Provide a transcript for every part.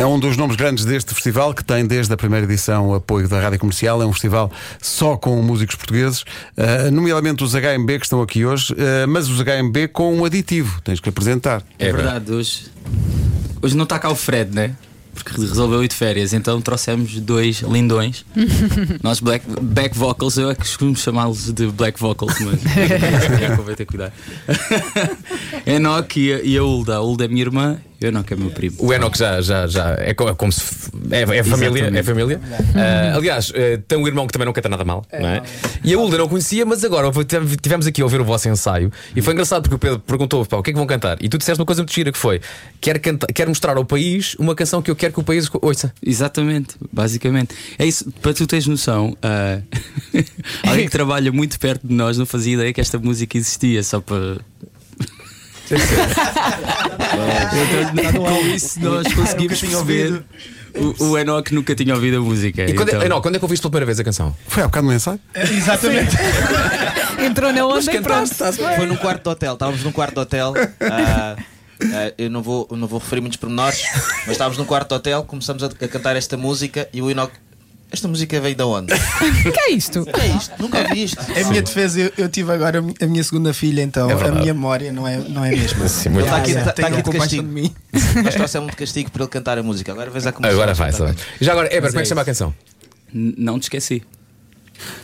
É um dos nomes grandes deste festival, que tem desde a primeira edição o apoio da Rádio Comercial. É um festival só com músicos portugueses, uh, nomeadamente os HMB que estão aqui hoje, uh, mas os HMB com um aditivo. Tens que apresentar. É, verdade, hoje, hoje não está cá o Fred, né? Porque resolveu ir de férias, então trouxemos dois lindões. Nós, black, back vocals, eu é que costumo chamá-los de black vocals, mas é, convém ter cuidado. Enoch e a, e a Ulda. A Ulda é minha irmã o Enoch é meu primo. O Enoch já, já, já é como, é como se. É, é família. É família. Ah, aliás, eh, tem um irmão que também não canta nada mal, não é? E a Ulda não conhecia, mas agora tive- tivemos aqui a ouvir o vosso ensaio e foi engraçado porque o Pedro perguntou: o que é que vão cantar? E tu disseste uma coisa muito gira que foi: quero, mostrar ao país uma canção que eu quero que o país ouça. Exatamente, basicamente. É isso, para tu teres noção, ah, alguém que trabalha muito perto de nós não fazia ideia que esta música existia, só para. Então, com isso nós conseguimos perceber. O, o Enoch nunca tinha ouvido a música. E quando, então- é, não, quando é que ouviste pela primeira vez a canção? Foi há bocado no ensaio? Exatamente. Entrou na onda e pronto. Foi num quarto de hotel, estávamos num quarto de hotel. ah, ah, eu não vou, não vou referir muitos pormenores, mas estávamos num quarto de hotel, começamos a, a cantar esta música e o Enoch. Esta música veio de onde? O que é isto? que é isto? Nunca ouvi isto. Em minha defesa, eu, eu tive agora a minha segunda filha, então É a minha memória não é, não é a mesma. Sim, muito está aqui, Ah, tá- tá tenham aqui de castigo. de mim. Nós trouxemos de castigo para ele cantar a música. Agora vês a começar. Agora vai, vai. Já agora, Eber, como é é que chama a canção? N- Não te esqueci.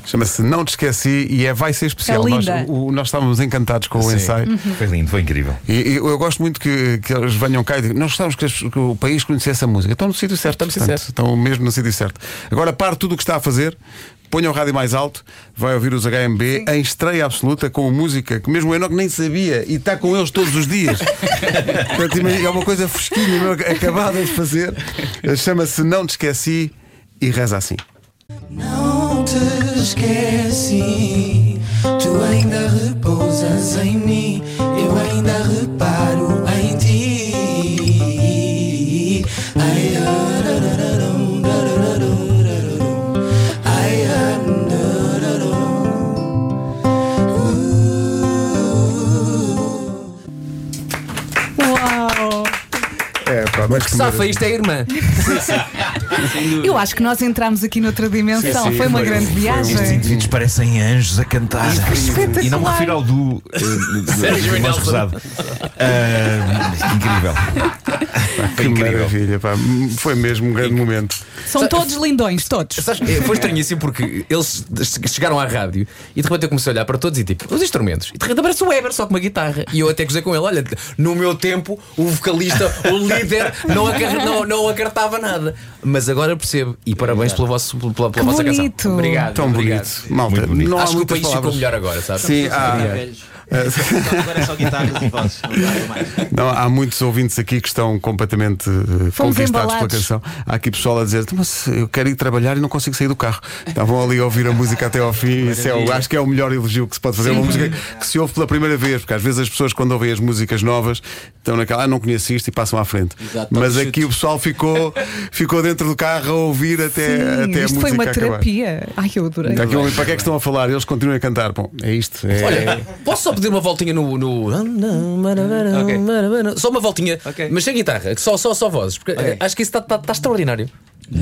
Chama-se Não Te Esqueci e é Vai Ser Especial. É nós, o- nós estávamos encantados com o ensaio. Foi lindo, foi incrível. E, e eu gosto muito que, que eles venham cá e digam: Nós gostávamos que, que o país conhecesse a música. Estão no sítio certo, Estão no sítio certo. estão mesmo no sítio certo. Agora pare tudo o que está a fazer, ponha o rádio mais alto, vai ouvir os HMB em estreia absoluta com música que mesmo o Enoch nem sabia e está com eles todos os dias. Portanto, é uma coisa fresquinha, mesmo acabada de fazer. Chama-se Não Te Esqueci e reza assim. Te esqueci, tu ainda repousas em mim, eu ainda reparo pá, mas Que safa, isto é a irmã. Eu acho que nós entramos aqui noutra dimensão. Sim, sim, foi uma foi- grande foi viagem. Estes indivíduos parecem anjos a cantar. espetacular. E não me refiro ao du eh, do- do Sérgio do Nelson. Rosado. Ah, incrível. que incrível. maravilha, pá. Foi mesmo um grande momento. São todos lindões, todos. Sabes, eh, foi estranhíssimo porque eles chegaram à rádio e de repente eu comecei a olhar para todos e tipo, os instrumentos. E de repente aparece o Weber só com uma guitarra. E eu até gozei com ele: olha, no meu tempo, o vocalista, o líder, não, acar não, não acartava nada. Mas agora percebo. E parabéns pela, vosso, pela, pela Que vossa bonito. canção. Obrigado. Tão obrigado. bonito. Malta, Muito bonito. não Acho que o país ficou palavras. melhor agora, sabes? Sim, há, Velhos. Agora é só guitarras e vozes. Não há muitos ouvintes aqui que estão completamente Fomos conquistados pela embalados. canção. Há aqui pessoal a dizer: Mas eu quero ir trabalhar e não consigo sair do carro. Estavam ali a ouvir a música até ao fim. Isso é, o- acho que é o melhor elogio que se pode fazer. Uma música que se ouve pela primeira vez, porque às vezes as pessoas, quando ouvem as músicas novas, estão naquela, ah, não conheço isto e passam à frente. Exato, Mas aqui o pessoal ficou, ficou dentro do carro a ouvir até, Sim, até a isto música foi uma acabar. terapia. Ai, eu adorei. Está aqui um para que é que estão a falar? Eles continuam a cantar. Bom, é isto. É... Olha, posso só pedir uma voltinha no. no... Ok. Só uma voltinha, Ok. mas sem guitarra, só, só, só vozes, porque eh, acho que isso está está extraordinário. I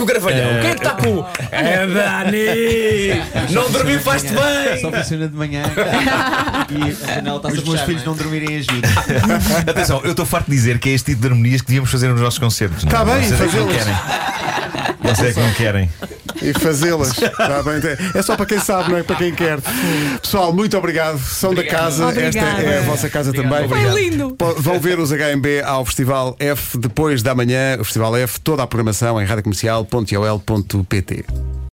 com o gravalhão? Quem é que está com. É Dani! Não dormi faz-te bem! Só funciona de manhã e a janela está-se Os meus filhos não é? não dormirem ajuda. Atenção, eu estou farto de dizer que é este tipo de harmonias que devíamos fazer nos nossos concertos. Tá não? bem, é que não. Vocês é que não querem. e fazê-las. Tá bem? É só para quem sabe, não é para quem quer. Pessoal, muito obrigado. São da casa. Obrigada. Esta é a vossa casa também. Foi lindo. Vão ver os HMB ao Festival F depois da manhã. O Festival F, toda a programação em radiocomercial.ol.pt.